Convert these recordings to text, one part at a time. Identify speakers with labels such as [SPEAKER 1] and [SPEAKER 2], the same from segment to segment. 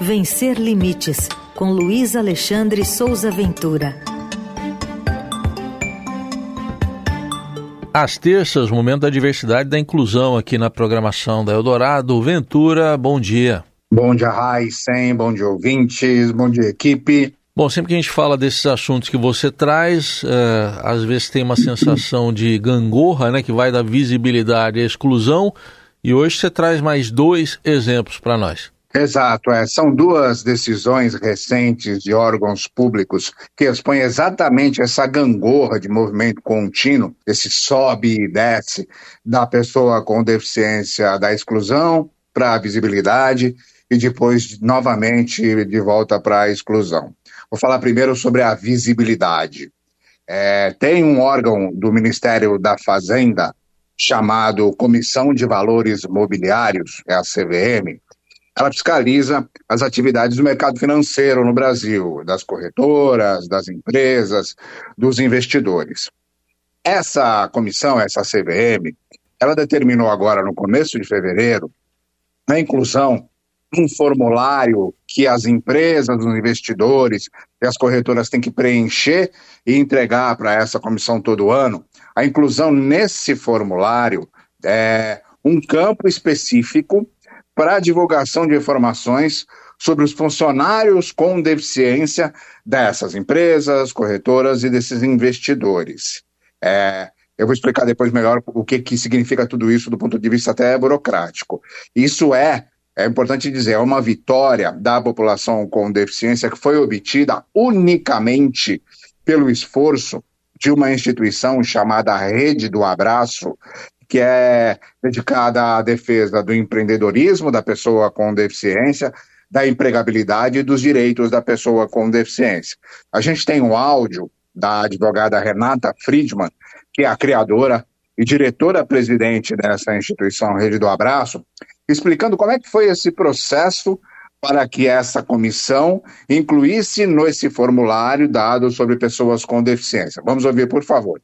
[SPEAKER 1] Vencer Limites, com Luiz Alexandre Souza Ventura.
[SPEAKER 2] Às terças, momento da diversidade e da inclusão aqui na programação da Eldorado. Ventura, bom dia.
[SPEAKER 3] Bom dia, Raíssen, bom dia, ouvintes, bom dia, equipe.
[SPEAKER 2] Bom, sempre que a gente fala desses assuntos que você traz, é, às vezes tem uma sensação de gangorra, né, que vai da visibilidade à exclusão, e hoje você traz mais dois exemplos para nós.
[SPEAKER 3] Exato, é. são duas decisões recentes de órgãos públicos que expõem exatamente essa gangorra de movimento contínuo, esse sobe e desce da pessoa com deficiência da exclusão para a visibilidade e depois novamente de volta para a exclusão. Vou falar primeiro sobre a visibilidade. É, tem um órgão do Ministério da Fazenda chamado Comissão de Valores Mobiliários, é a CVM. Ela fiscaliza as atividades do mercado financeiro no Brasil, das corretoras, das empresas, dos investidores. Essa comissão, essa CVM, ela determinou agora, no começo de fevereiro, a inclusão um formulário que as empresas, os investidores e as corretoras têm que preencher e entregar para essa comissão todo ano, a inclusão nesse formulário é um campo específico para divulgação de informações sobre os funcionários com deficiência dessas empresas, corretoras e desses investidores. É, eu vou explicar depois melhor o que, que significa tudo isso do ponto de vista até burocrático. Isso é é importante dizer, é uma vitória da população com deficiência que foi obtida unicamente pelo esforço de uma instituição chamada Rede do Abraço, que é dedicada à defesa do empreendedorismo da pessoa com deficiência, da empregabilidade e dos direitos da pessoa com deficiência. A gente tem um áudio da advogada Renata Friedman, que é a criadora e diretora-presidente dessa instituição Rede do Abraço, explicando como é que foi esse processo para que essa comissão incluísse nesse formulário dados sobre pessoas com deficiência. Vamos ouvir, por favor.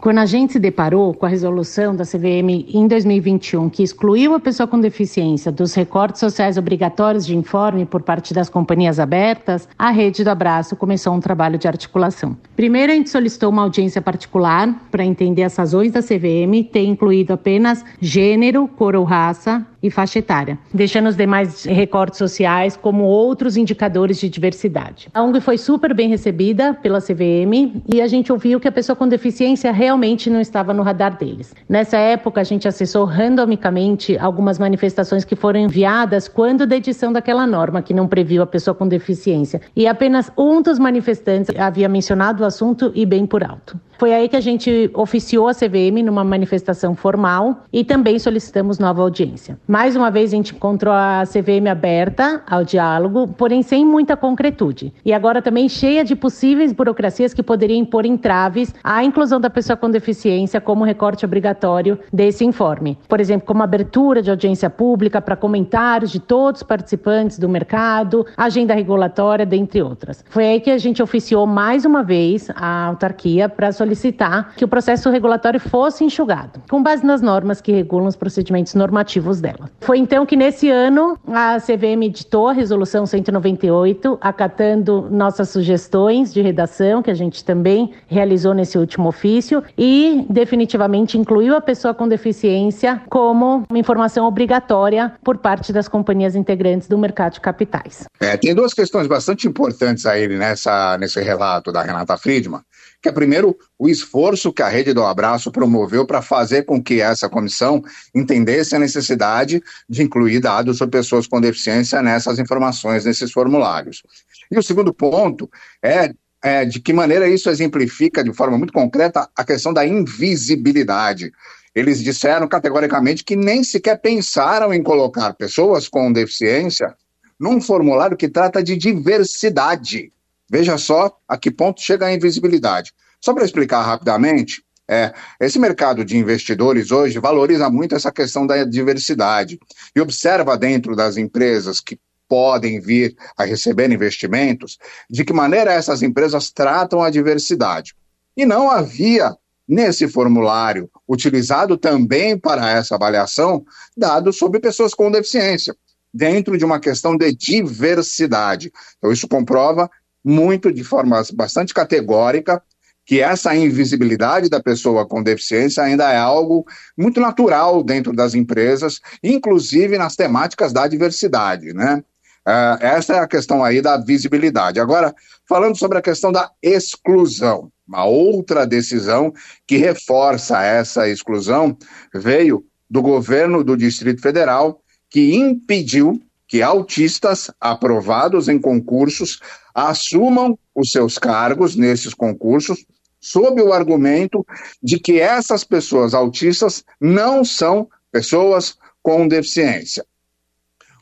[SPEAKER 4] Quando a gente se deparou com a resolução da CVM em 2021, que excluiu a pessoa com deficiência dos recortes sociais obrigatórios de informe por parte das companhias abertas, a Rede do Abraço começou um trabalho de articulação. Primeiro, a gente solicitou uma audiência particular para entender as razões da CVM ter incluído apenas gênero, cor ou raça, e faixa etária, deixando os demais recortes sociais como outros indicadores de diversidade. A ONG foi super bem recebida pela CVM e a gente ouviu que a pessoa com deficiência realmente não estava no radar deles. Nessa época, a gente acessou randomicamente algumas manifestações que foram enviadas quando da edição daquela norma que não previu a pessoa com deficiência. E apenas um dos manifestantes havia mencionado o assunto e bem por alto. Foi aí que a gente oficiou a CVM numa manifestação formal e também solicitamos nova audiência. Mais uma vez a gente encontrou a CVM aberta ao diálogo, porém sem muita concretude. E agora também cheia de possíveis burocracias que poderiam impor entraves à inclusão da pessoa com deficiência como recorte obrigatório desse informe. Por exemplo, como abertura de audiência pública para comentários de todos os participantes do mercado, agenda regulatória, dentre outras. Foi aí que a gente oficiou mais uma vez a autarquia para solicitar que o processo regulatório fosse enxugado, com base nas normas que regulam os procedimentos normativos dela. Foi então que nesse ano a CVM editou a resolução 198, acatando nossas sugestões de redação, que a gente também realizou nesse último ofício, e definitivamente incluiu a pessoa com deficiência como uma informação obrigatória por parte das companhias integrantes do mercado de capitais.
[SPEAKER 3] É, tem duas questões bastante importantes aí nessa, nesse relato da Renata Friedman que é primeiro o esforço que a Rede do Abraço promoveu para fazer com que essa comissão entendesse a necessidade de incluir dados sobre pessoas com deficiência nessas informações, nesses formulários. E o segundo ponto é, é de que maneira isso exemplifica de forma muito concreta a questão da invisibilidade. Eles disseram categoricamente que nem sequer pensaram em colocar pessoas com deficiência num formulário que trata de diversidade. Veja só a que ponto chega a invisibilidade. Só para explicar rapidamente, é, esse mercado de investidores hoje valoriza muito essa questão da diversidade e observa dentro das empresas que podem vir a receber investimentos, de que maneira essas empresas tratam a diversidade. E não havia nesse formulário, utilizado também para essa avaliação, dados sobre pessoas com deficiência. dentro de uma questão de diversidade. Então, isso comprova muito, de forma bastante categórica, que essa invisibilidade da pessoa com deficiência ainda é algo muito natural dentro das empresas, inclusive nas temáticas da diversidade, né? Uh, essa é a questão aí da visibilidade. Agora, falando sobre a questão da exclusão, uma outra decisão que reforça essa exclusão veio do governo do Distrito Federal, que impediu que autistas aprovados em concursos assumam os seus cargos nesses concursos, sob o argumento de que essas pessoas autistas não são pessoas com deficiência.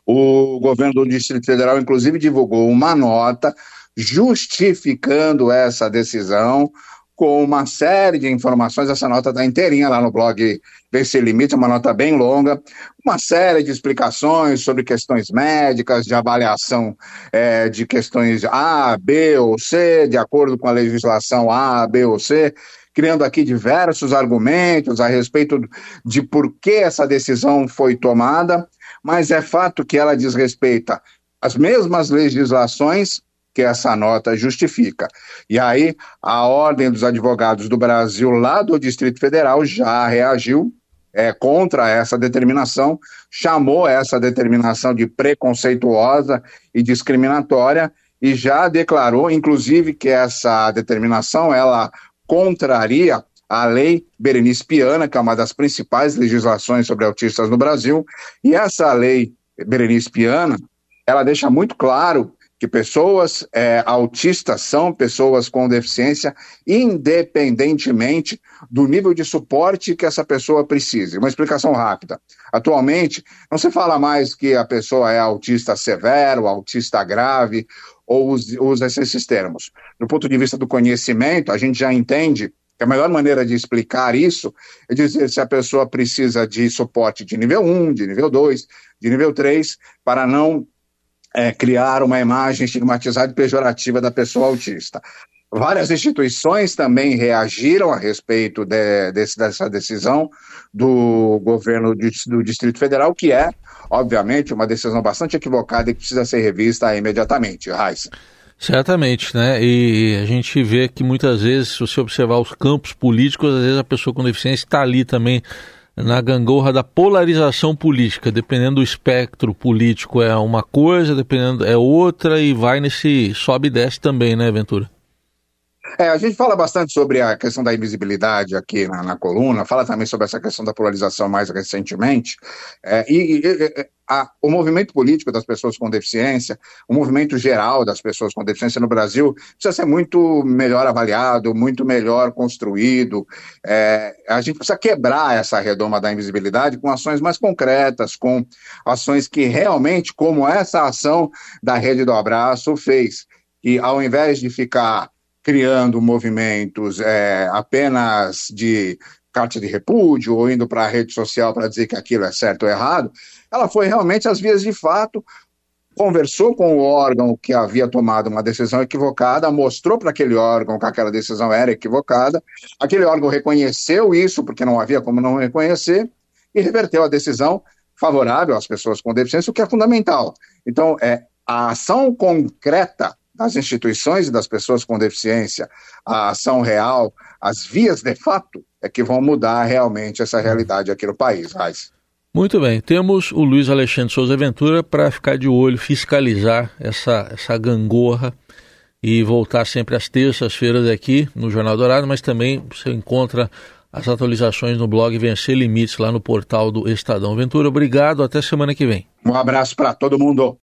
[SPEAKER 3] O governo do Distrito Federal, inclusive, divulgou uma nota justificando essa decisão com uma série de informações. Essa nota está inteirinha lá no blog Vencer Limite, uma nota bem longa, uma série de explicações sobre questões médicas, de avaliação é, de questões A, B ou C, de acordo com a legislação A, B ou C, criando aqui diversos argumentos a respeito de por que essa decisão foi tomada mas é fato que ela desrespeita as mesmas legislações que essa nota justifica. E aí, a Ordem dos Advogados do Brasil, lá do Distrito Federal, já reagiu é, contra essa determinação, chamou essa determinação de preconceituosa e discriminatória e já declarou, inclusive, que essa determinação ela contraria a Lei Berenice Piana, que é uma das principais legislações sobre autistas no Brasil, e essa lei Berenice Piana, ela deixa muito claro que pessoas é, autistas são pessoas com deficiência, independentemente do nível de suporte que essa pessoa precise. Uma explicação rápida. Atualmente, não se fala mais que a pessoa é autista severo, autista grave, ou usa esses termos. Do ponto de vista do conhecimento, a gente já entende a melhor maneira de explicar isso é dizer se a pessoa precisa de suporte de nível 1, de nível 2, de nível 3, para não é, criar uma imagem estigmatizada e pejorativa da pessoa autista. Várias instituições também reagiram a respeito de, desse, dessa decisão do governo do Distrito Federal, que é, obviamente, uma decisão bastante equivocada e que precisa ser revista imediatamente. Raíssa.
[SPEAKER 2] Certamente, né? E a gente vê que muitas vezes, se você observar os campos políticos, às vezes a pessoa com deficiência está ali também na gangorra da polarização política. Dependendo do espectro político é uma coisa, dependendo é outra e vai nesse sobe e desce também, né, Ventura?
[SPEAKER 3] É, a gente fala bastante sobre a questão da invisibilidade aqui na, na coluna, fala também sobre essa questão da polarização mais recentemente, é, e, e a, o movimento político das pessoas com deficiência, o movimento geral das pessoas com deficiência no Brasil precisa ser muito melhor avaliado, muito melhor construído. É, a gente precisa quebrar essa redoma da invisibilidade com ações mais concretas, com ações que realmente, como essa ação da Rede do Abraço fez, que ao invés de ficar criando movimentos é, apenas de carta de repúdio ou indo para a rede social para dizer que aquilo é certo ou errado, ela foi realmente às vias de fato, conversou com o órgão que havia tomado uma decisão equivocada, mostrou para aquele órgão que aquela decisão era equivocada, aquele órgão reconheceu isso, porque não havia como não reconhecer, e reverteu a decisão favorável às pessoas com deficiência, o que é fundamental. Então, é, a ação concreta das instituições e das pessoas com deficiência, a ação real, as vias de fato, é que vão mudar realmente essa realidade aqui no país, Raiz.
[SPEAKER 2] Muito bem, temos o Luiz Alexandre Souza Ventura para ficar de olho, fiscalizar essa, essa gangorra e voltar sempre às terças-feiras aqui no Jornal Dourado, mas também você encontra as atualizações no blog Vencer Limites lá no portal do Estadão. Ventura, obrigado, até semana que vem.
[SPEAKER 3] Um abraço para todo mundo.